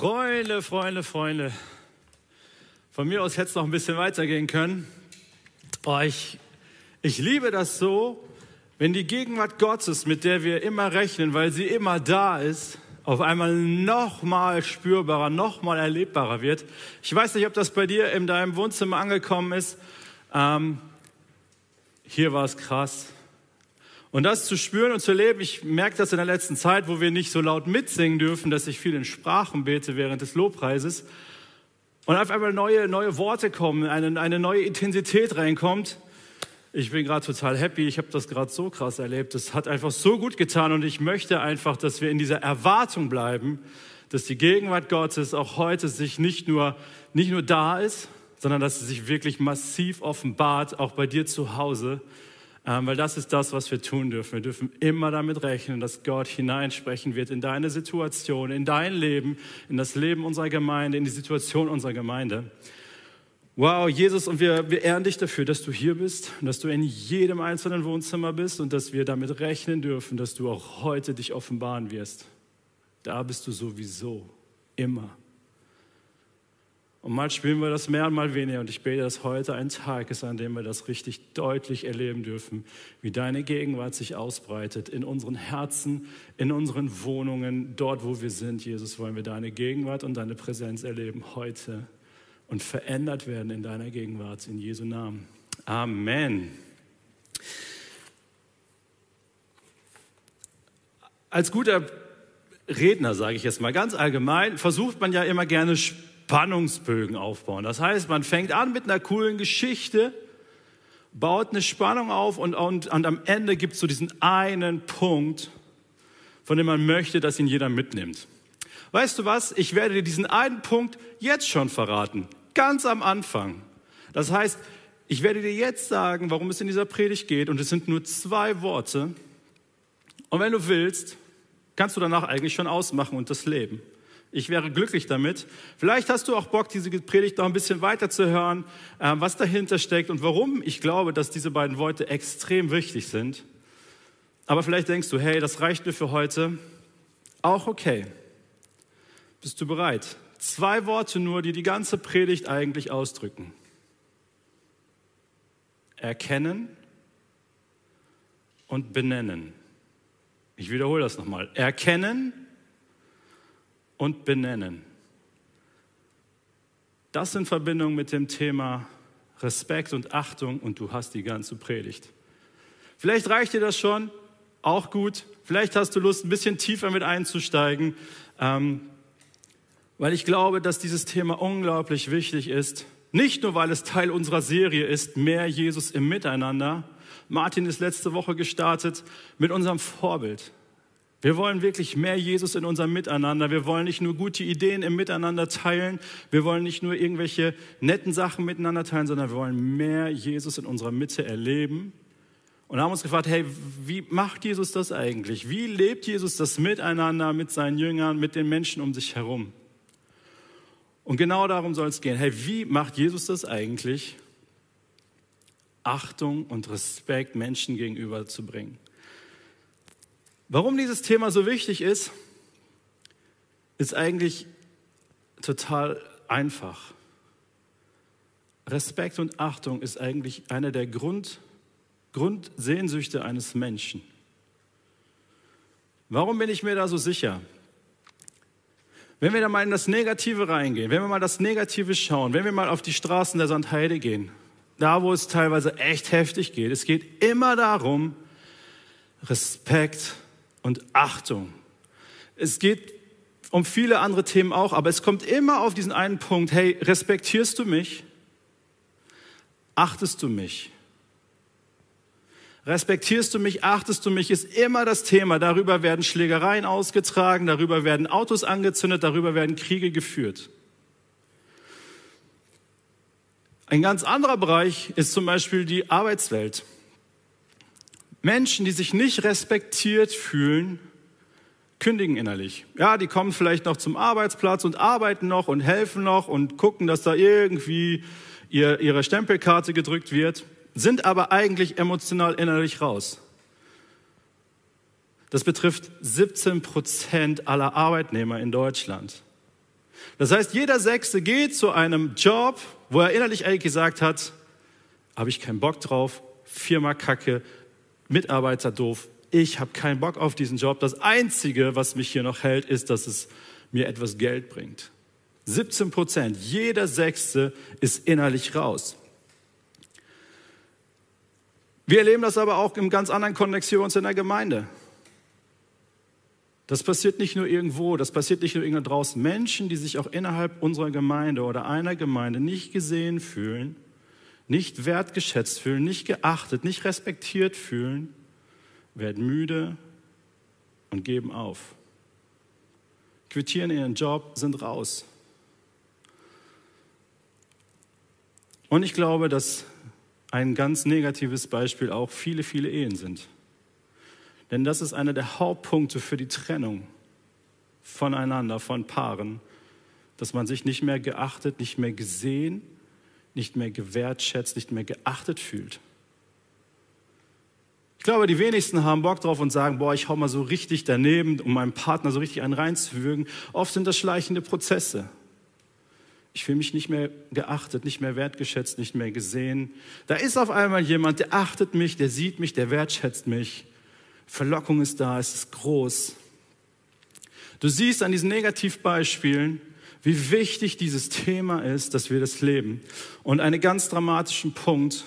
Freunde, Freunde, Freunde. Von mir aus hätte es noch ein bisschen weitergehen können. Boah, ich, ich liebe das so, wenn die Gegenwart Gottes, mit der wir immer rechnen, weil sie immer da ist, auf einmal noch mal spürbarer, noch mal erlebbarer wird. Ich weiß nicht, ob das bei dir in deinem Wohnzimmer angekommen ist. Ähm, hier war es krass. Und das zu spüren und zu leben, ich merke das in der letzten Zeit, wo wir nicht so laut mitsingen dürfen, dass ich viel in Sprachen bete während des Lobpreises. Und auf einmal neue, neue Worte kommen, eine, eine neue Intensität reinkommt. Ich bin gerade total happy. Ich habe das gerade so krass erlebt. Das hat einfach so gut getan und ich möchte einfach, dass wir in dieser Erwartung bleiben, dass die Gegenwart Gottes auch heute sich nicht nur, nicht nur da ist, sondern dass sie sich wirklich massiv offenbart, auch bei dir zu Hause. Ähm, weil das ist das, was wir tun dürfen. Wir dürfen immer damit rechnen, dass Gott hineinsprechen wird in deine Situation, in dein Leben, in das Leben unserer Gemeinde, in die Situation unserer Gemeinde. Wow, Jesus, und wir, wir ehren dich dafür, dass du hier bist und dass du in jedem einzelnen Wohnzimmer bist und dass wir damit rechnen dürfen, dass du auch heute dich offenbaren wirst. Da bist du sowieso, immer. Und mal spielen wir das mehr und mal weniger. Und ich bete, dass heute ein Tag ist, an dem wir das richtig deutlich erleben dürfen, wie deine Gegenwart sich ausbreitet in unseren Herzen, in unseren Wohnungen, dort, wo wir sind. Jesus, wollen wir deine Gegenwart und deine Präsenz erleben heute und verändert werden in deiner Gegenwart. In Jesu Namen. Amen. Als guter Redner, sage ich jetzt mal ganz allgemein, versucht man ja immer gerne Spannungsbögen aufbauen. Das heißt, man fängt an mit einer coolen Geschichte, baut eine Spannung auf und, und, und am Ende gibt es so diesen einen Punkt, von dem man möchte, dass ihn jeder mitnimmt. Weißt du was? Ich werde dir diesen einen Punkt jetzt schon verraten, ganz am Anfang. Das heißt, ich werde dir jetzt sagen, warum es in dieser Predigt geht und es sind nur zwei Worte. Und wenn du willst, kannst du danach eigentlich schon ausmachen und das Leben. Ich wäre glücklich damit. Vielleicht hast du auch Bock, diese Predigt noch ein bisschen weiter zu hören, äh, was dahinter steckt und warum ich glaube, dass diese beiden Worte extrem wichtig sind. Aber vielleicht denkst du, hey, das reicht mir für heute. Auch okay. Bist du bereit? Zwei Worte nur, die die ganze Predigt eigentlich ausdrücken. Erkennen und benennen. Ich wiederhole das nochmal. Erkennen und benennen. Das in Verbindung mit dem Thema Respekt und Achtung und du hast die ganze Predigt. Vielleicht reicht dir das schon, auch gut. Vielleicht hast du Lust, ein bisschen tiefer mit einzusteigen, ähm, weil ich glaube, dass dieses Thema unglaublich wichtig ist. Nicht nur, weil es Teil unserer Serie ist, mehr Jesus im Miteinander. Martin ist letzte Woche gestartet mit unserem Vorbild. Wir wollen wirklich mehr Jesus in unserem Miteinander. Wir wollen nicht nur gute Ideen im Miteinander teilen. Wir wollen nicht nur irgendwelche netten Sachen miteinander teilen, sondern wir wollen mehr Jesus in unserer Mitte erleben. Und haben uns gefragt, hey, wie macht Jesus das eigentlich? Wie lebt Jesus das Miteinander mit seinen Jüngern, mit den Menschen um sich herum? Und genau darum soll es gehen. Hey, wie macht Jesus das eigentlich? Achtung und Respekt Menschen gegenüber zu bringen. Warum dieses Thema so wichtig ist, ist eigentlich total einfach. Respekt und Achtung ist eigentlich eine der Grund, Grundsehnsüchte eines Menschen. Warum bin ich mir da so sicher? Wenn wir da mal in das Negative reingehen, wenn wir mal das Negative schauen, wenn wir mal auf die Straßen der Sandheide gehen, da wo es teilweise echt heftig geht, es geht immer darum, Respekt und Achtung. Es geht um viele andere Themen auch, aber es kommt immer auf diesen einen Punkt, hey, respektierst du mich? Achtest du mich? Respektierst du mich, achtest du mich, ist immer das Thema. Darüber werden Schlägereien ausgetragen, darüber werden Autos angezündet, darüber werden Kriege geführt. Ein ganz anderer Bereich ist zum Beispiel die Arbeitswelt. Menschen, die sich nicht respektiert fühlen, kündigen innerlich. Ja, die kommen vielleicht noch zum Arbeitsplatz und arbeiten noch und helfen noch und gucken, dass da irgendwie ihr, ihre Stempelkarte gedrückt wird, sind aber eigentlich emotional innerlich raus. Das betrifft 17 Prozent aller Arbeitnehmer in Deutschland. Das heißt, jeder Sechste geht zu einem Job, wo er innerlich eigentlich gesagt hat, habe ich keinen Bock drauf, Firma kacke, Mitarbeiter doof, ich habe keinen Bock auf diesen Job. Das Einzige, was mich hier noch hält, ist, dass es mir etwas Geld bringt. 17 Prozent, jeder Sechste ist innerlich raus. Wir erleben das aber auch im ganz anderen Kontext hier uns in der Gemeinde. Das passiert nicht nur irgendwo, das passiert nicht nur irgendwo draußen. Menschen, die sich auch innerhalb unserer Gemeinde oder einer Gemeinde nicht gesehen fühlen, nicht wertgeschätzt fühlen, nicht geachtet, nicht respektiert fühlen, werden müde und geben auf. Quittieren ihren Job, sind raus. Und ich glaube, dass ein ganz negatives Beispiel auch viele, viele Ehen sind. Denn das ist einer der Hauptpunkte für die Trennung voneinander, von Paaren, dass man sich nicht mehr geachtet, nicht mehr gesehen, nicht mehr gewertschätzt, nicht mehr geachtet fühlt. Ich glaube, die wenigsten haben Bock drauf und sagen, boah, ich hau mal so richtig daneben, um meinem Partner so richtig einen reinzuwürgen. Oft sind das schleichende Prozesse. Ich fühle mich nicht mehr geachtet, nicht mehr wertgeschätzt, nicht mehr gesehen. Da ist auf einmal jemand, der achtet mich, der sieht mich, der wertschätzt mich. Verlockung ist da, es ist groß. Du siehst an diesen Negativbeispielen, wie wichtig dieses Thema ist, dass wir das leben. Und einen ganz dramatischen Punkt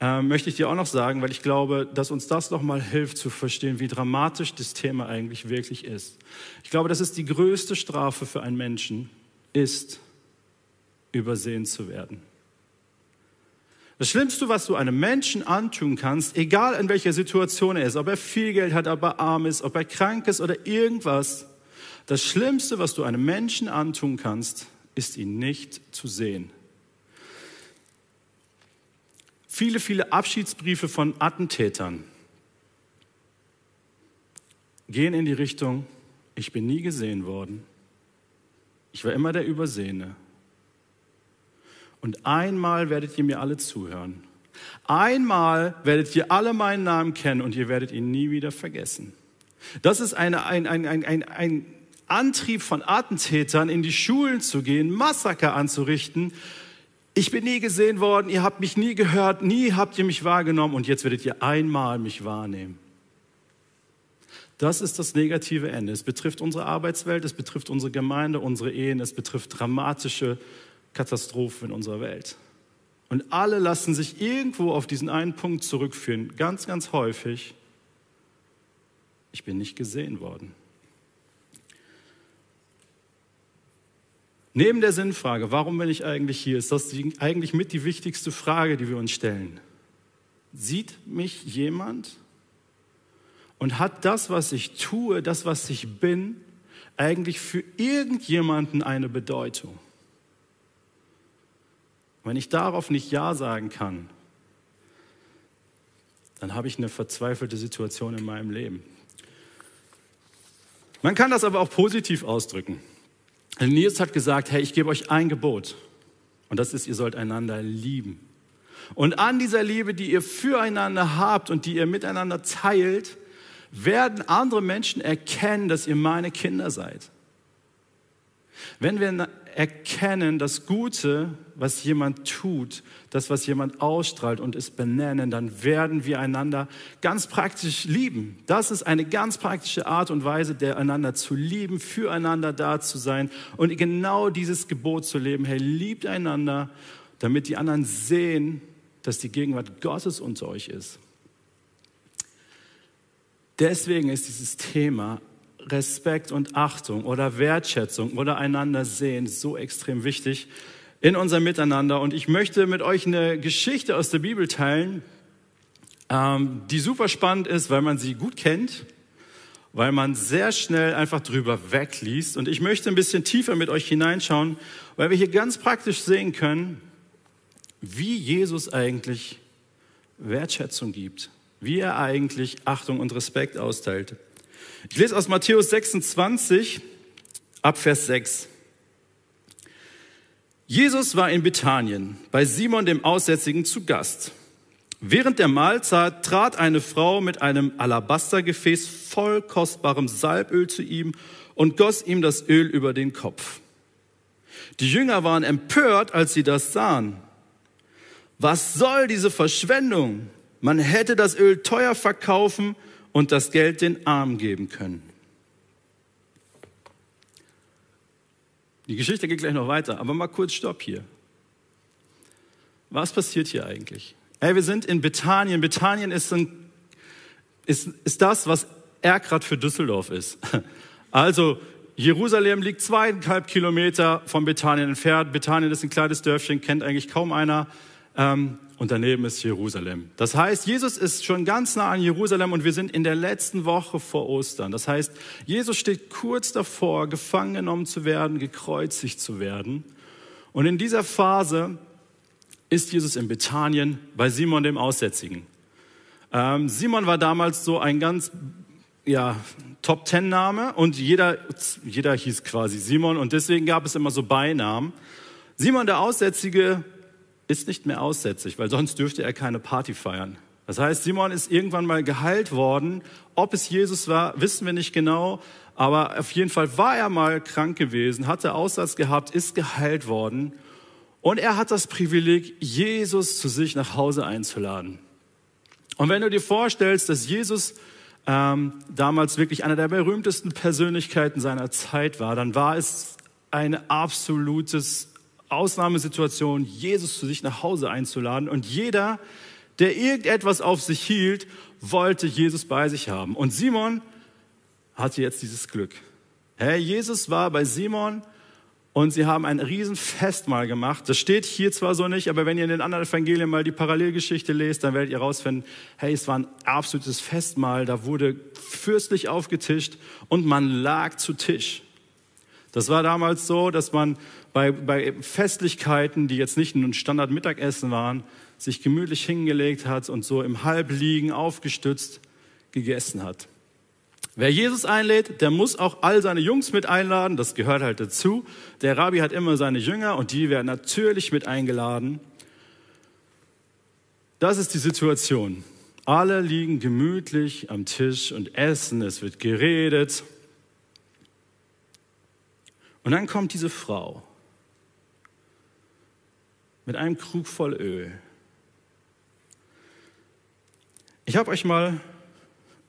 äh, möchte ich dir auch noch sagen, weil ich glaube, dass uns das nochmal hilft zu verstehen, wie dramatisch das Thema eigentlich wirklich ist. Ich glaube, das ist die größte Strafe für einen Menschen, ist, übersehen zu werden. Das Schlimmste, was du einem Menschen antun kannst, egal in welcher Situation er ist, ob er viel Geld hat, ob er arm ist, ob er krank ist oder irgendwas, das Schlimmste, was du einem Menschen antun kannst, ist ihn nicht zu sehen. Viele, viele Abschiedsbriefe von Attentätern gehen in die Richtung, ich bin nie gesehen worden, ich war immer der Übersehene. Und einmal werdet ihr mir alle zuhören. Einmal werdet ihr alle meinen Namen kennen und ihr werdet ihn nie wieder vergessen. Das ist eine, ein, ein, ein, ein, ein Antrieb von Attentätern, in die Schulen zu gehen, Massaker anzurichten. Ich bin nie gesehen worden, ihr habt mich nie gehört, nie habt ihr mich wahrgenommen und jetzt werdet ihr einmal mich wahrnehmen. Das ist das negative Ende. Es betrifft unsere Arbeitswelt, es betrifft unsere Gemeinde, unsere Ehen, es betrifft dramatische Katastrophen in unserer Welt. Und alle lassen sich irgendwo auf diesen einen Punkt zurückführen, ganz, ganz häufig. Ich bin nicht gesehen worden. Neben der Sinnfrage, warum bin ich eigentlich hier, ist das eigentlich mit die wichtigste Frage, die wir uns stellen. Sieht mich jemand? Und hat das, was ich tue, das, was ich bin, eigentlich für irgendjemanden eine Bedeutung? Wenn ich darauf nicht Ja sagen kann, dann habe ich eine verzweifelte Situation in meinem Leben. Man kann das aber auch positiv ausdrücken. Nils hat gesagt, hey, ich gebe euch ein Gebot. Und das ist, ihr sollt einander lieben. Und an dieser Liebe, die ihr füreinander habt und die ihr miteinander teilt, werden andere Menschen erkennen, dass ihr meine Kinder seid. Wenn wir erkennen das Gute, was jemand tut, das, was jemand ausstrahlt und es benennen, dann werden wir einander ganz praktisch lieben. Das ist eine ganz praktische Art und Weise, der einander zu lieben, füreinander da zu sein und genau dieses Gebot zu leben. Hey, liebt einander, damit die anderen sehen, dass die Gegenwart Gottes unter euch ist. Deswegen ist dieses Thema Respekt und Achtung oder Wertschätzung oder einander sehen so extrem wichtig in unserem Miteinander. Und ich möchte mit euch eine Geschichte aus der Bibel teilen, ähm, die super spannend ist, weil man sie gut kennt, weil man sehr schnell einfach drüber wegliest. Und ich möchte ein bisschen tiefer mit euch hineinschauen, weil wir hier ganz praktisch sehen können, wie Jesus eigentlich Wertschätzung gibt wie er eigentlich Achtung und Respekt austeilt. Ich lese aus Matthäus 26 ab Vers 6. Jesus war in Bethanien bei Simon dem Aussätzigen zu Gast. Während der Mahlzeit trat eine Frau mit einem Alabastergefäß voll kostbarem Salböl zu ihm und goss ihm das Öl über den Kopf. Die Jünger waren empört, als sie das sahen. Was soll diese Verschwendung? Man hätte das Öl teuer verkaufen und das Geld den Armen geben können. Die Geschichte geht gleich noch weiter, aber mal kurz Stopp hier. Was passiert hier eigentlich? Ey, wir sind in Bethanien. Bethanien ist, ein, ist, ist das, was Erkrad für Düsseldorf ist. Also Jerusalem liegt zweieinhalb Kilometer von Bethanien entfernt. Bethanien ist ein kleines Dörfchen, kennt eigentlich kaum einer. Ähm, und daneben ist Jerusalem. Das heißt, Jesus ist schon ganz nah an Jerusalem und wir sind in der letzten Woche vor Ostern. Das heißt, Jesus steht kurz davor, gefangen genommen zu werden, gekreuzigt zu werden. Und in dieser Phase ist Jesus in Bethanien bei Simon dem Aussätzigen. Ähm, Simon war damals so ein ganz ja, Top-Ten-Name und jeder, jeder hieß quasi Simon und deswegen gab es immer so Beinamen. Simon der Aussätzige ist nicht mehr aussätzig, weil sonst dürfte er keine Party feiern. Das heißt, Simon ist irgendwann mal geheilt worden. Ob es Jesus war, wissen wir nicht genau, aber auf jeden Fall war er mal krank gewesen, hatte Aussatz gehabt, ist geheilt worden und er hat das Privileg, Jesus zu sich nach Hause einzuladen. Und wenn du dir vorstellst, dass Jesus ähm, damals wirklich einer der berühmtesten Persönlichkeiten seiner Zeit war, dann war es eine absolutes Ausnahmesituation, Jesus zu sich nach Hause einzuladen. Und jeder, der irgendetwas auf sich hielt, wollte Jesus bei sich haben. Und Simon hatte jetzt dieses Glück. Hey, Jesus war bei Simon und sie haben ein Riesenfestmahl gemacht. Das steht hier zwar so nicht, aber wenn ihr in den anderen Evangelien mal die Parallelgeschichte lest, dann werdet ihr herausfinden, hey, es war ein absolutes Festmahl. Da wurde fürstlich aufgetischt und man lag zu Tisch. Das war damals so, dass man bei, bei Festlichkeiten, die jetzt nicht ein Standard-Mittagessen waren, sich gemütlich hingelegt hat und so im Halbliegen aufgestützt gegessen hat. Wer Jesus einlädt, der muss auch all seine Jungs mit einladen, das gehört halt dazu. Der Rabbi hat immer seine Jünger und die werden natürlich mit eingeladen. Das ist die Situation. Alle liegen gemütlich am Tisch und essen, es wird geredet. Und dann kommt diese Frau mit einem Krug voll Öl. Ich habe euch mal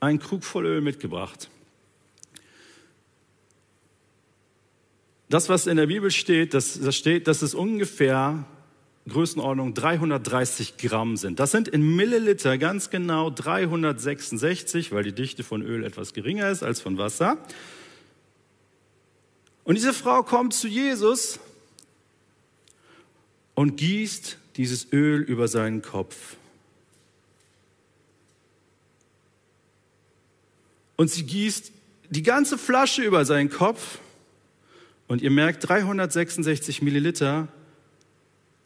einen Krug voll Öl mitgebracht. Das, was in der Bibel steht, das, das steht, dass es ungefähr Größenordnung 330 Gramm sind. Das sind in Milliliter ganz genau 366, weil die Dichte von Öl etwas geringer ist als von Wasser. Und diese Frau kommt zu Jesus und gießt dieses Öl über seinen Kopf. und sie gießt die ganze Flasche über seinen Kopf. Und ihr merkt, 366 Milliliter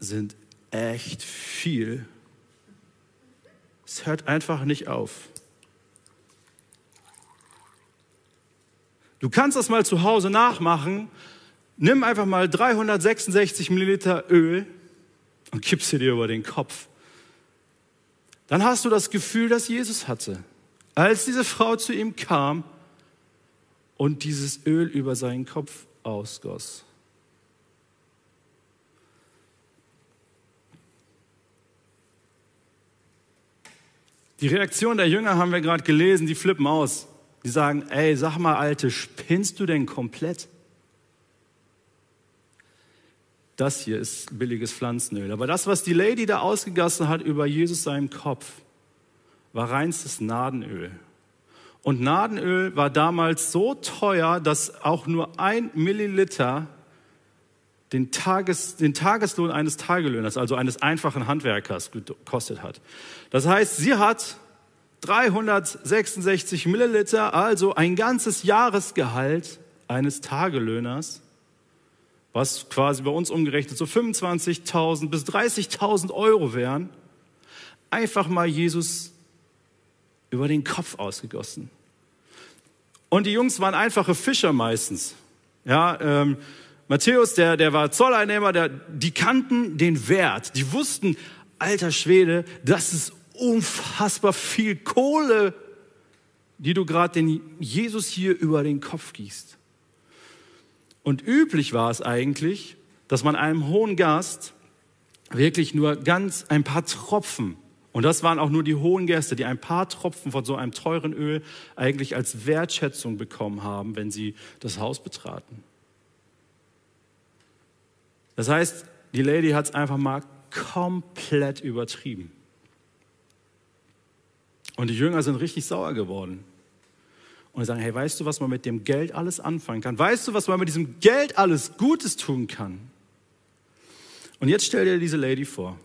sind echt viel. Es hört einfach nicht auf. Du kannst das mal zu Hause nachmachen. Nimm einfach mal 366 Milliliter Öl und kipp sie dir über den Kopf. Dann hast du das Gefühl, das Jesus hatte. Als diese Frau zu ihm kam und dieses Öl über seinen Kopf ausgoss. Die Reaktion der Jünger haben wir gerade gelesen, die flippen aus. Die sagen, ey, sag mal, Alte, spinnst du denn komplett? Das hier ist billiges Pflanzenöl. Aber das, was die Lady da ausgegossen hat über Jesus seinen Kopf, war reinstes Nadenöl. Und Nadenöl war damals so teuer, dass auch nur ein Milliliter den, Tages, den Tageslohn eines Tagelöhners, also eines einfachen Handwerkers, gekostet hat. Das heißt, sie hat 366 Milliliter, also ein ganzes Jahresgehalt eines Tagelöhners, was quasi bei uns umgerechnet so 25.000 bis 30.000 Euro wären, einfach mal Jesus über den Kopf ausgegossen. Und die Jungs waren einfache Fischer meistens. Ja, ähm, Matthäus, der, der war Zolleinnehmer, der, die kannten den Wert. Die wussten, alter Schwede, das ist unfassbar viel Kohle, die du gerade den Jesus hier über den Kopf gießt. Und üblich war es eigentlich, dass man einem hohen Gast wirklich nur ganz ein paar Tropfen, und das waren auch nur die hohen Gäste, die ein paar Tropfen von so einem teuren Öl eigentlich als Wertschätzung bekommen haben, wenn sie das Haus betraten. Das heißt, die Lady hat es einfach mal komplett übertrieben. Und die Jünger sind richtig sauer geworden. Und sagen, hey, weißt du, was man mit dem Geld alles anfangen kann? Weißt du, was man mit diesem Geld alles Gutes tun kann? Und jetzt stell dir diese Lady vor.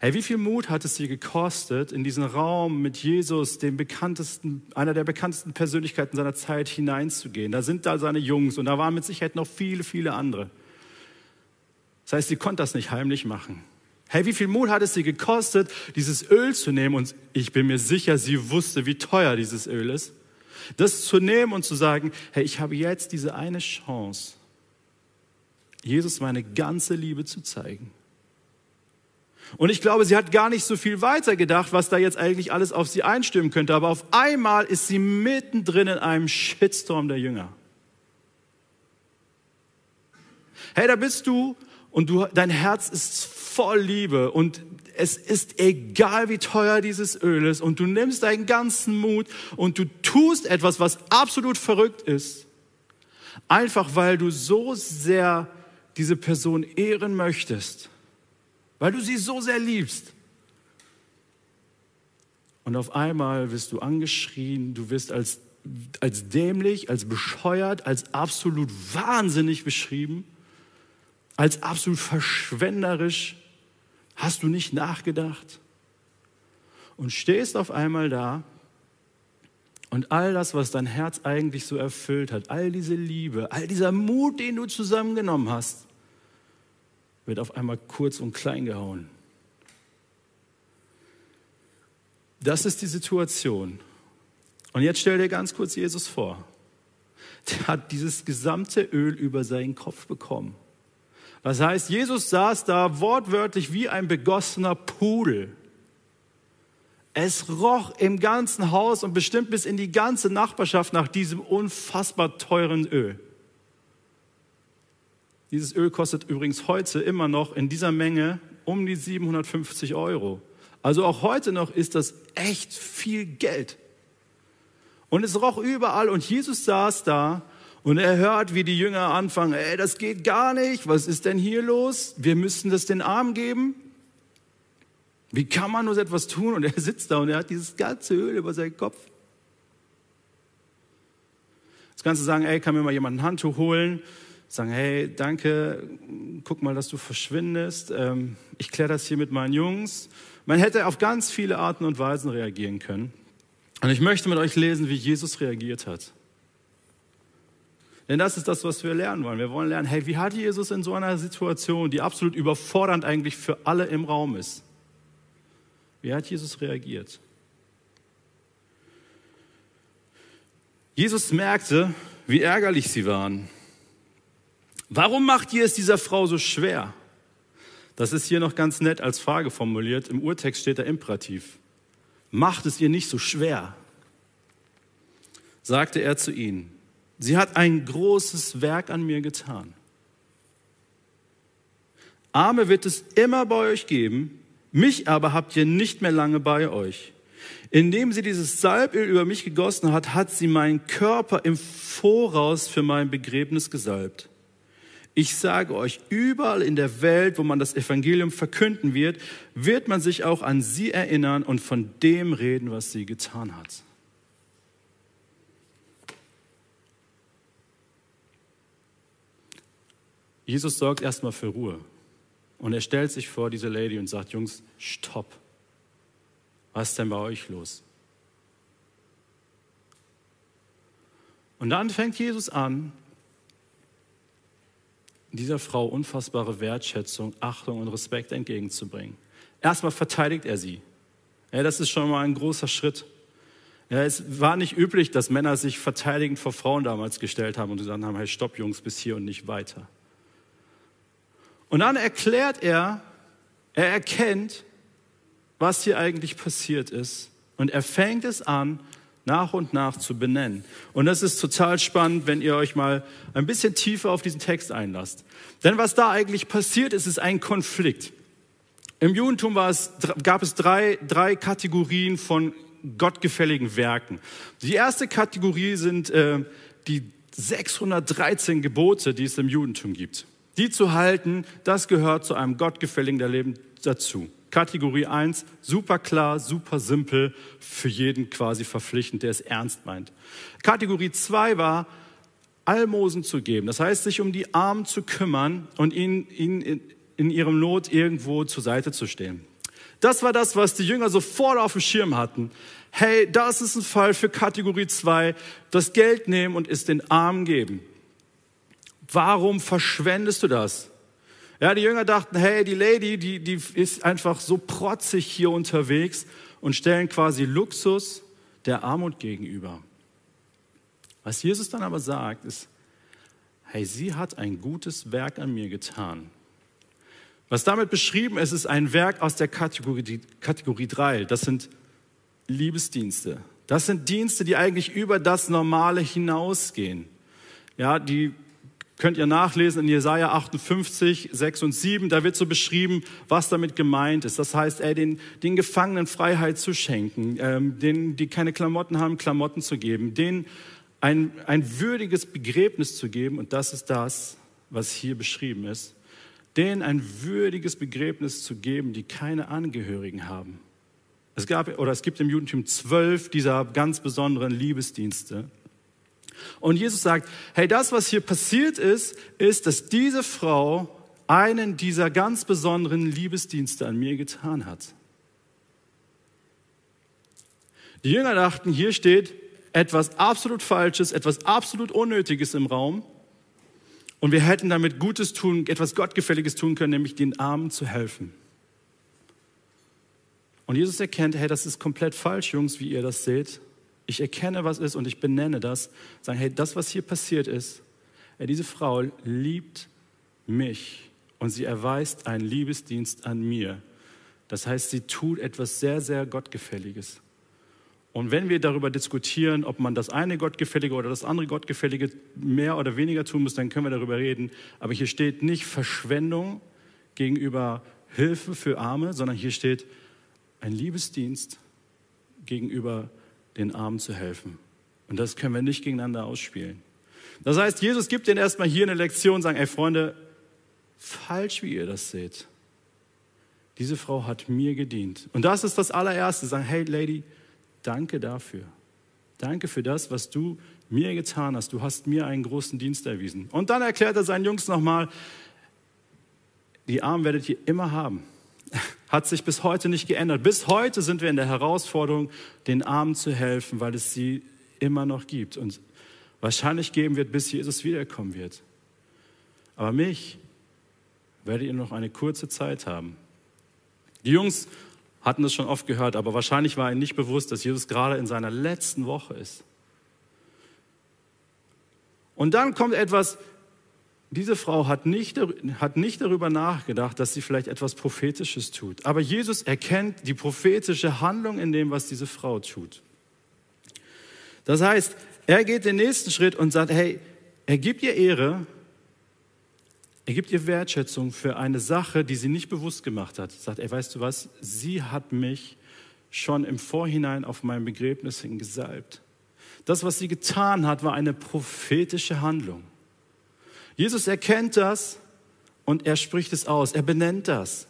Hey, wie viel Mut hat es sie gekostet, in diesen Raum mit Jesus, dem bekanntesten, einer der bekanntesten Persönlichkeiten seiner Zeit, hineinzugehen? Da sind da seine Jungs und da waren mit Sicherheit noch viele, viele andere. Das heißt, sie konnte das nicht heimlich machen. Hey, wie viel Mut hat es sie gekostet, dieses Öl zu nehmen? Und ich bin mir sicher, sie wusste, wie teuer dieses Öl ist. Das zu nehmen und zu sagen, hey, ich habe jetzt diese eine Chance, Jesus meine ganze Liebe zu zeigen. Und ich glaube, sie hat gar nicht so viel weiter gedacht, was da jetzt eigentlich alles auf sie einstimmen könnte. Aber auf einmal ist sie mittendrin in einem Shitstorm der Jünger. Hey, da bist du und du, dein Herz ist voll Liebe und es ist egal, wie teuer dieses Öl ist und du nimmst deinen ganzen Mut und du tust etwas, was absolut verrückt ist, einfach weil du so sehr diese Person ehren möchtest, weil du sie so sehr liebst. Und auf einmal wirst du angeschrien, du wirst als, als dämlich, als bescheuert, als absolut wahnsinnig beschrieben als absolut verschwenderisch? Hast du nicht nachgedacht? Und stehst auf einmal da und all das, was dein Herz eigentlich so erfüllt hat, all diese Liebe, all dieser Mut, den du zusammengenommen hast, wird auf einmal kurz und klein gehauen. Das ist die Situation. Und jetzt stell dir ganz kurz Jesus vor. Der hat dieses gesamte Öl über seinen Kopf bekommen. Das heißt, Jesus saß da wortwörtlich wie ein begossener Pudel. Es roch im ganzen Haus und bestimmt bis in die ganze Nachbarschaft nach diesem unfassbar teuren Öl. Dieses Öl kostet übrigens heute immer noch in dieser Menge um die 750 Euro. Also auch heute noch ist das echt viel Geld. Und es roch überall und Jesus saß da und er hört, wie die Jünger anfangen, ey, das geht gar nicht, was ist denn hier los? Wir müssen das den Arm geben. Wie kann man nur so etwas tun? Und er sitzt da und er hat dieses ganze Öl über seinen Kopf. Kannst du sagen, ey, kann mir mal jemand ein Handtuch holen? Sagen, hey, danke, guck mal, dass du verschwindest. Ähm, ich kläre das hier mit meinen Jungs. Man hätte auf ganz viele Arten und Weisen reagieren können. Und ich möchte mit euch lesen, wie Jesus reagiert hat. Denn das ist das, was wir lernen wollen. Wir wollen lernen, hey, wie hat Jesus in so einer Situation, die absolut überfordernd eigentlich für alle im Raum ist, wie hat Jesus reagiert? Jesus merkte, wie ärgerlich sie waren. Warum macht ihr es dieser Frau so schwer? Das ist hier noch ganz nett als Frage formuliert. Im Urtext steht der Imperativ. Macht es ihr nicht so schwer, sagte er zu ihnen. Sie hat ein großes Werk an mir getan. Arme wird es immer bei euch geben, mich aber habt ihr nicht mehr lange bei euch. Indem sie dieses Salböl über mich gegossen hat, hat sie meinen Körper im Voraus für mein Begräbnis gesalbt. Ich sage euch, überall in der Welt, wo man das Evangelium verkünden wird, wird man sich auch an sie erinnern und von dem reden, was sie getan hat. Jesus sorgt erstmal für Ruhe. Und er stellt sich vor diese Lady und sagt, Jungs, stopp. Was ist denn bei euch los? Und dann fängt Jesus an, dieser Frau unfassbare Wertschätzung, Achtung und Respekt entgegenzubringen. Erstmal verteidigt er sie. Ja, das ist schon mal ein großer Schritt. Ja, es war nicht üblich, dass Männer sich verteidigend vor Frauen damals gestellt haben und gesagt haben, hey, stopp Jungs, bis hier und nicht weiter. Und dann erklärt er, er erkennt, was hier eigentlich passiert ist. Und er fängt es an, nach und nach zu benennen. Und das ist total spannend, wenn ihr euch mal ein bisschen tiefer auf diesen Text einlasst. Denn was da eigentlich passiert ist, ist ein Konflikt. Im Judentum es, gab es drei, drei Kategorien von gottgefälligen Werken. Die erste Kategorie sind äh, die 613 Gebote, die es im Judentum gibt. Die zu halten, das gehört zu einem gottgefälligen Leben dazu. Kategorie 1, super klar, super simpel, für jeden quasi verpflichtend, der es ernst meint. Kategorie 2 war, Almosen zu geben. Das heißt, sich um die Armen zu kümmern und ihnen, ihnen in, in ihrem Not irgendwo zur Seite zu stehen. Das war das, was die Jünger sofort auf dem Schirm hatten. Hey, das ist ein Fall für Kategorie 2, das Geld nehmen und es den Armen geben. Warum verschwendest du das? Ja, die Jünger dachten, hey, die Lady, die, die ist einfach so protzig hier unterwegs und stellen quasi Luxus der Armut gegenüber. Was Jesus dann aber sagt, ist, hey, sie hat ein gutes Werk an mir getan. Was damit beschrieben ist, ist ein Werk aus der Kategorie, Kategorie 3. Das sind Liebesdienste. Das sind Dienste, die eigentlich über das Normale hinausgehen. Ja, die Könnt ihr nachlesen in Jesaja 58, 6 und 7. Da wird so beschrieben, was damit gemeint ist. Das heißt, ey, den, den Gefangenen Freiheit zu schenken, ähm, denen, die keine Klamotten haben, Klamotten zu geben, denen ein, ein würdiges Begräbnis zu geben. Und das ist das, was hier beschrieben ist. Denen ein würdiges Begräbnis zu geben, die keine Angehörigen haben. Es gab, oder es gibt im Judentum zwölf dieser ganz besonderen Liebesdienste. Und Jesus sagt, hey, das, was hier passiert ist, ist, dass diese Frau einen dieser ganz besonderen Liebesdienste an mir getan hat. Die Jünger dachten, hier steht etwas absolut Falsches, etwas absolut Unnötiges im Raum. Und wir hätten damit Gutes tun, etwas Gottgefälliges tun können, nämlich den Armen zu helfen. Und Jesus erkennt, hey, das ist komplett falsch, Jungs, wie ihr das seht. Ich erkenne, was ist und ich benenne das. Sagen, hey, das, was hier passiert ist, hey, diese Frau liebt mich und sie erweist einen Liebesdienst an mir. Das heißt, sie tut etwas sehr, sehr Gottgefälliges. Und wenn wir darüber diskutieren, ob man das eine Gottgefällige oder das andere Gottgefällige mehr oder weniger tun muss, dann können wir darüber reden. Aber hier steht nicht Verschwendung gegenüber Hilfe für Arme, sondern hier steht ein Liebesdienst gegenüber den Armen zu helfen. Und das können wir nicht gegeneinander ausspielen. Das heißt, Jesus gibt ihnen erstmal hier eine Lektion sagt, ey Freunde, falsch wie ihr das seht. Diese Frau hat mir gedient. Und das ist das allererste, sagen, hey Lady, danke dafür. Danke für das, was du mir getan hast. Du hast mir einen großen Dienst erwiesen. Und dann erklärt er seinen Jungs nochmal, die Armen werdet ihr immer haben hat sich bis heute nicht geändert. Bis heute sind wir in der Herausforderung, den Armen zu helfen, weil es sie immer noch gibt und wahrscheinlich geben wird, bis Jesus wiederkommen wird. Aber mich werdet ihr noch eine kurze Zeit haben. Die Jungs hatten das schon oft gehört, aber wahrscheinlich war ihnen nicht bewusst, dass Jesus gerade in seiner letzten Woche ist. Und dann kommt etwas, diese Frau hat nicht, hat nicht darüber nachgedacht, dass sie vielleicht etwas Prophetisches tut. Aber Jesus erkennt die prophetische Handlung in dem, was diese Frau tut. Das heißt, er geht den nächsten Schritt und sagt, hey, er gibt ihr Ehre, er gibt ihr Wertschätzung für eine Sache, die sie nicht bewusst gemacht hat. Er sagt, ey, weißt du was, sie hat mich schon im Vorhinein auf mein Begräbnis hingesalbt. Das, was sie getan hat, war eine prophetische Handlung. Jesus erkennt das und er spricht es aus, er benennt das.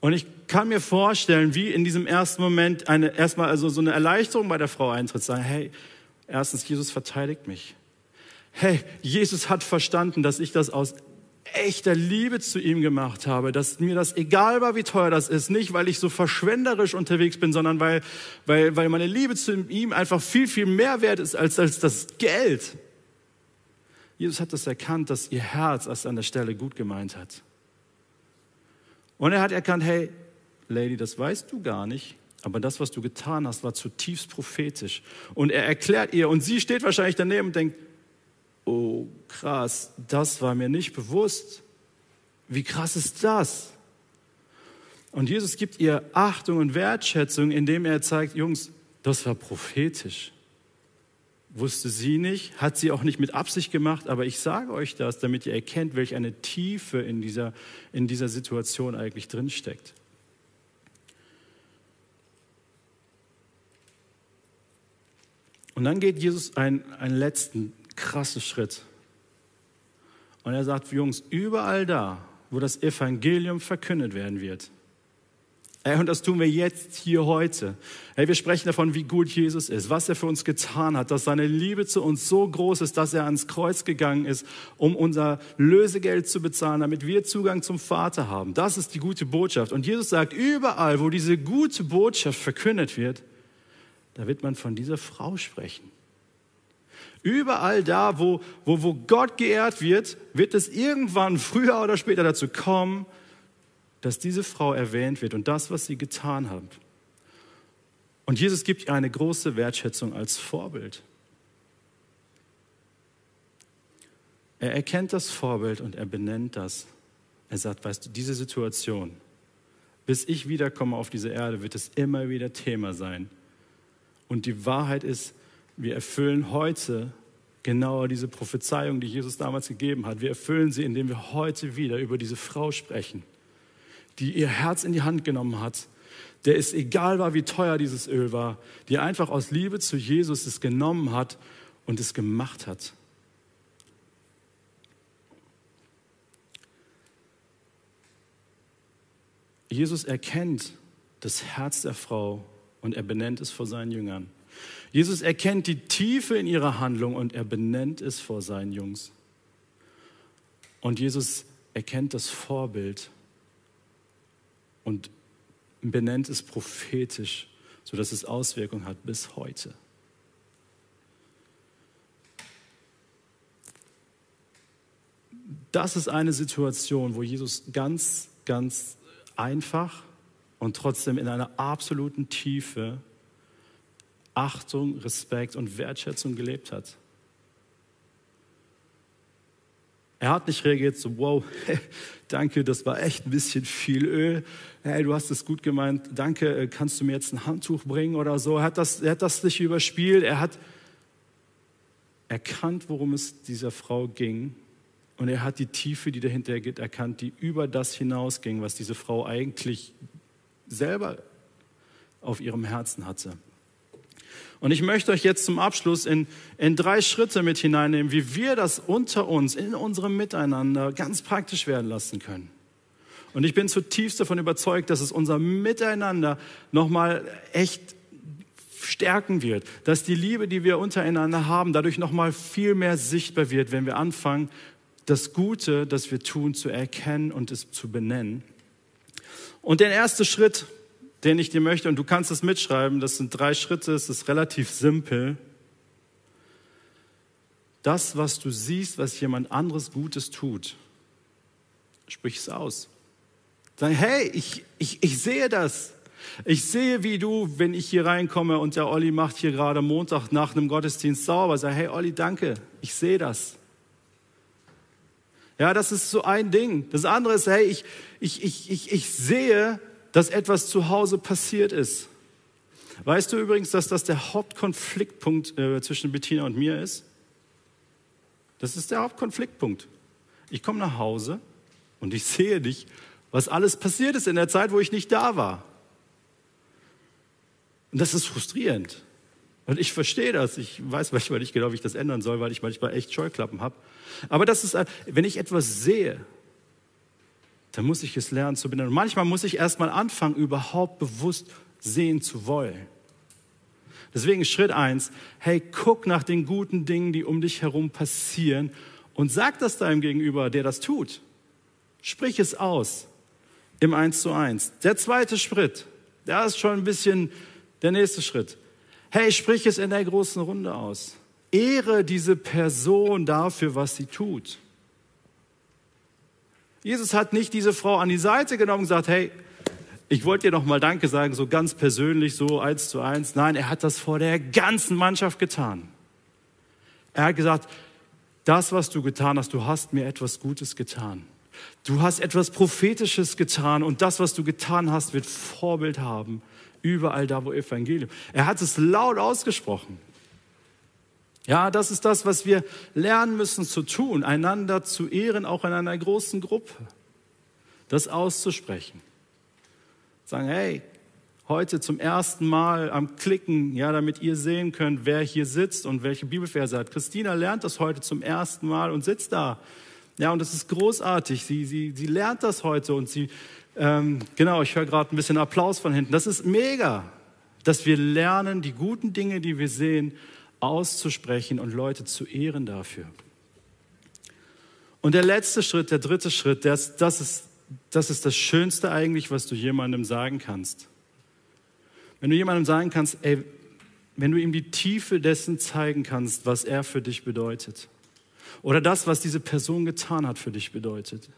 Und ich kann mir vorstellen, wie in diesem ersten Moment eine, erstmal also so eine Erleichterung bei der Frau eintritt, sagen, hey, erstens, Jesus verteidigt mich. Hey, Jesus hat verstanden, dass ich das aus echter Liebe zu ihm gemacht habe, dass mir das egal war, wie teuer das ist, nicht weil ich so verschwenderisch unterwegs bin, sondern weil, weil, weil meine Liebe zu ihm einfach viel, viel mehr wert ist als, als das Geld. Jesus hat das erkannt, dass ihr Herz es an der Stelle gut gemeint hat. Und er hat erkannt, hey, Lady, das weißt du gar nicht, aber das, was du getan hast, war zutiefst prophetisch. Und er erklärt ihr, und sie steht wahrscheinlich daneben und denkt, oh krass, das war mir nicht bewusst. Wie krass ist das? Und Jesus gibt ihr Achtung und Wertschätzung, indem er zeigt, Jungs, Das war prophetisch. Wusste sie nicht, hat sie auch nicht mit Absicht gemacht, aber ich sage euch das, damit ihr erkennt, welch eine Tiefe in dieser, in dieser Situation eigentlich drinsteckt. Und dann geht Jesus einen, einen letzten krassen Schritt. Und er sagt, Jungs, überall da, wo das Evangelium verkündet werden wird, Ey, und das tun wir jetzt hier heute. Hey, wir sprechen davon, wie gut Jesus ist, was er für uns getan hat, dass seine Liebe zu uns so groß ist, dass er ans Kreuz gegangen ist, um unser Lösegeld zu bezahlen, damit wir Zugang zum Vater haben. Das ist die gute Botschaft. Und Jesus sagt, überall, wo diese gute Botschaft verkündet wird, da wird man von dieser Frau sprechen. Überall da, wo, wo, wo Gott geehrt wird, wird es irgendwann früher oder später dazu kommen, dass diese Frau erwähnt wird und das, was sie getan hat. Und Jesus gibt ihr eine große Wertschätzung als Vorbild. Er erkennt das Vorbild und er benennt das. Er sagt, weißt du, diese Situation, bis ich wiederkomme auf diese Erde, wird es immer wieder Thema sein. Und die Wahrheit ist, wir erfüllen heute genauer diese Prophezeiung, die Jesus damals gegeben hat. Wir erfüllen sie, indem wir heute wieder über diese Frau sprechen, die ihr Herz in die Hand genommen hat, der es egal war, wie teuer dieses Öl war, die einfach aus Liebe zu Jesus es genommen hat und es gemacht hat. Jesus erkennt das Herz der Frau und er benennt es vor seinen Jüngern. Jesus erkennt die Tiefe in ihrer Handlung und er benennt es vor seinen Jungs. Und Jesus erkennt das Vorbild und benennt es prophetisch, sodass es Auswirkungen hat bis heute. Das ist eine Situation, wo Jesus ganz, ganz einfach und trotzdem in einer absoluten Tiefe Achtung, Respekt und Wertschätzung gelebt hat. Er hat nicht reagiert so, wow, danke, das war echt ein bisschen viel Öl. Hey, du hast es gut gemeint. Danke, äh, kannst du mir jetzt ein Handtuch bringen oder so? Er hat das, er hat das nicht überspielt. Er hat erkannt, worum es dieser Frau ging. Und er hat die Tiefe, die dahinter geht, erkannt, die über das hinausging, was diese Frau eigentlich selber auf ihrem Herzen hatte. Und ich möchte euch jetzt zum Abschluss in, in drei Schritte mit hineinnehmen, wie wir das unter uns, in unserem Miteinander ganz praktisch werden lassen können. Und ich bin zutiefst davon überzeugt, dass es unser Miteinander nochmal echt stärken wird, dass die Liebe, die wir untereinander haben, dadurch nochmal viel mehr sichtbar wird, wenn wir anfangen, das Gute, das wir tun, zu erkennen und es zu benennen. Und der erste Schritt, den ich dir möchte, und du kannst es mitschreiben, das sind drei Schritte, es ist relativ simpel. Das, was du siehst, was jemand anderes Gutes tut, sprich es aus. Sag, hey, ich, ich, ich sehe das. Ich sehe, wie du, wenn ich hier reinkomme und der Olli macht hier gerade Montag nach einem Gottesdienst sauber, sag, hey Olli, danke, ich sehe das. Ja, das ist so ein Ding. Das andere ist, hey, ich, ich, ich, ich, ich sehe, dass etwas zu Hause passiert ist. Weißt du übrigens, dass das der Hauptkonfliktpunkt äh, zwischen Bettina und mir ist? Das ist der Hauptkonfliktpunkt. Ich komme nach Hause und ich sehe nicht, was alles passiert ist in der Zeit, wo ich nicht da war. Und das ist frustrierend. Und ich verstehe das. Ich weiß manchmal nicht genau, wie ich das ändern soll, weil ich manchmal echt Scheuklappen habe. Aber das ist, wenn ich etwas sehe, dann muss ich es lernen zu benennen. Und manchmal muss ich erst mal anfangen, überhaupt bewusst sehen zu wollen. Deswegen Schritt eins: hey, guck nach den guten Dingen, die um dich herum passieren und sag das deinem Gegenüber, der das tut. Sprich es aus im Eins zu eins. Der zweite Schritt, der ist schon ein bisschen der nächste Schritt. Hey, sprich es in der großen Runde aus. Ehre diese Person dafür, was sie tut. Jesus hat nicht diese Frau an die Seite genommen und gesagt, hey, ich wollte dir noch mal Danke sagen, so ganz persönlich, so eins zu eins. Nein, er hat das vor der ganzen Mannschaft getan. Er hat gesagt, das, was du getan hast, du hast mir etwas Gutes getan. Du hast etwas Prophetisches getan und das, was du getan hast, wird Vorbild haben. Überall da, wo Evangelium. Er hat es laut ausgesprochen. Ja, das ist das, was wir lernen müssen zu tun, einander zu ehren, auch in einer großen Gruppe. Das auszusprechen. Sagen, hey, heute zum ersten Mal am Klicken, ja, damit ihr sehen könnt, wer hier sitzt und welche Bibelverse hat. Christina lernt das heute zum ersten Mal und sitzt da. Ja, und das ist großartig. Sie, sie, sie lernt das heute und sie, ähm, genau, ich höre gerade ein bisschen Applaus von hinten. Das ist mega, dass wir lernen, die guten Dinge, die wir sehen, auszusprechen und Leute zu ehren dafür. Und der letzte Schritt, der dritte Schritt, das, das, ist, das ist das Schönste eigentlich, was du jemandem sagen kannst. Wenn du jemandem sagen kannst, ey, wenn du ihm die Tiefe dessen zeigen kannst, was er für dich bedeutet. Oder das, was diese Person getan hat, für dich bedeutet.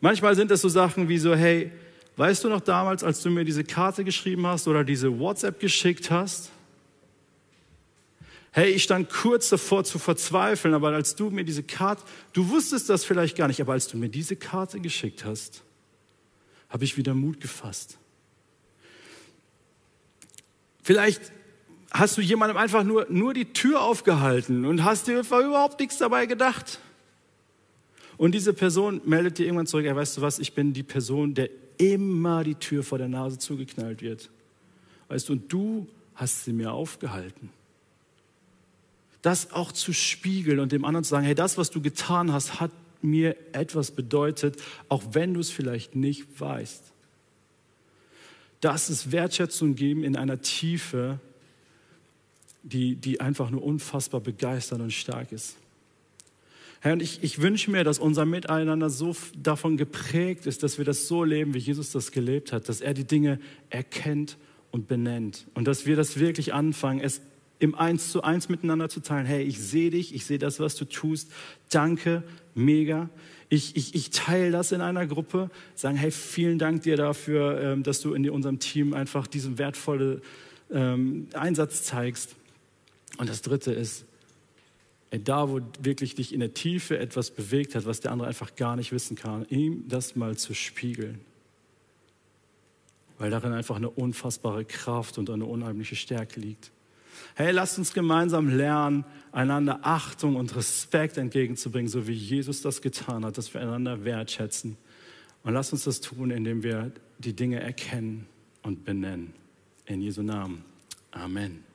Manchmal sind es so Sachen wie so, hey, weißt du noch damals, als du mir diese Karte geschrieben hast oder diese WhatsApp geschickt hast? Hey, ich stand kurz davor zu verzweifeln, aber als du mir diese Karte, du wusstest das vielleicht gar nicht, aber als du mir diese Karte geschickt hast, habe ich wieder Mut gefasst. Vielleicht hast du jemandem einfach nur, nur die Tür aufgehalten und hast dir überhaupt nichts dabei gedacht. Und diese Person meldet dir irgendwann zurück, ey, weißt du was, ich bin die Person, der immer die Tür vor der Nase zugeknallt wird. Weißt du, und du hast sie mir aufgehalten das auch zu spiegeln und dem anderen zu sagen, hey, das, was du getan hast, hat mir etwas bedeutet, auch wenn du es vielleicht nicht weißt. Das ist Wertschätzung geben in einer Tiefe, die, die einfach nur unfassbar begeisternd und stark ist. Herr, und ich, ich wünsche mir, dass unser Miteinander so davon geprägt ist, dass wir das so leben, wie Jesus das gelebt hat, dass er die Dinge erkennt und benennt und dass wir das wirklich anfangen, es im Eins zu eins miteinander zu teilen. Hey, ich sehe dich, ich sehe das, was du tust. Danke, mega. Ich, ich, ich teile das in einer Gruppe, sagen, hey, vielen Dank dir dafür, ähm, dass du in unserem Team einfach diesen wertvollen ähm, Einsatz zeigst. Und das Dritte ist, da, wo wirklich dich in der Tiefe etwas bewegt hat, was der andere einfach gar nicht wissen kann, ihm das mal zu spiegeln. Weil darin einfach eine unfassbare Kraft und eine unheimliche Stärke liegt. Hey, lasst uns gemeinsam lernen, einander Achtung und Respekt entgegenzubringen, so wie Jesus das getan hat, dass wir einander wertschätzen. Und lasst uns das tun, indem wir die Dinge erkennen und benennen. In Jesu Namen. Amen.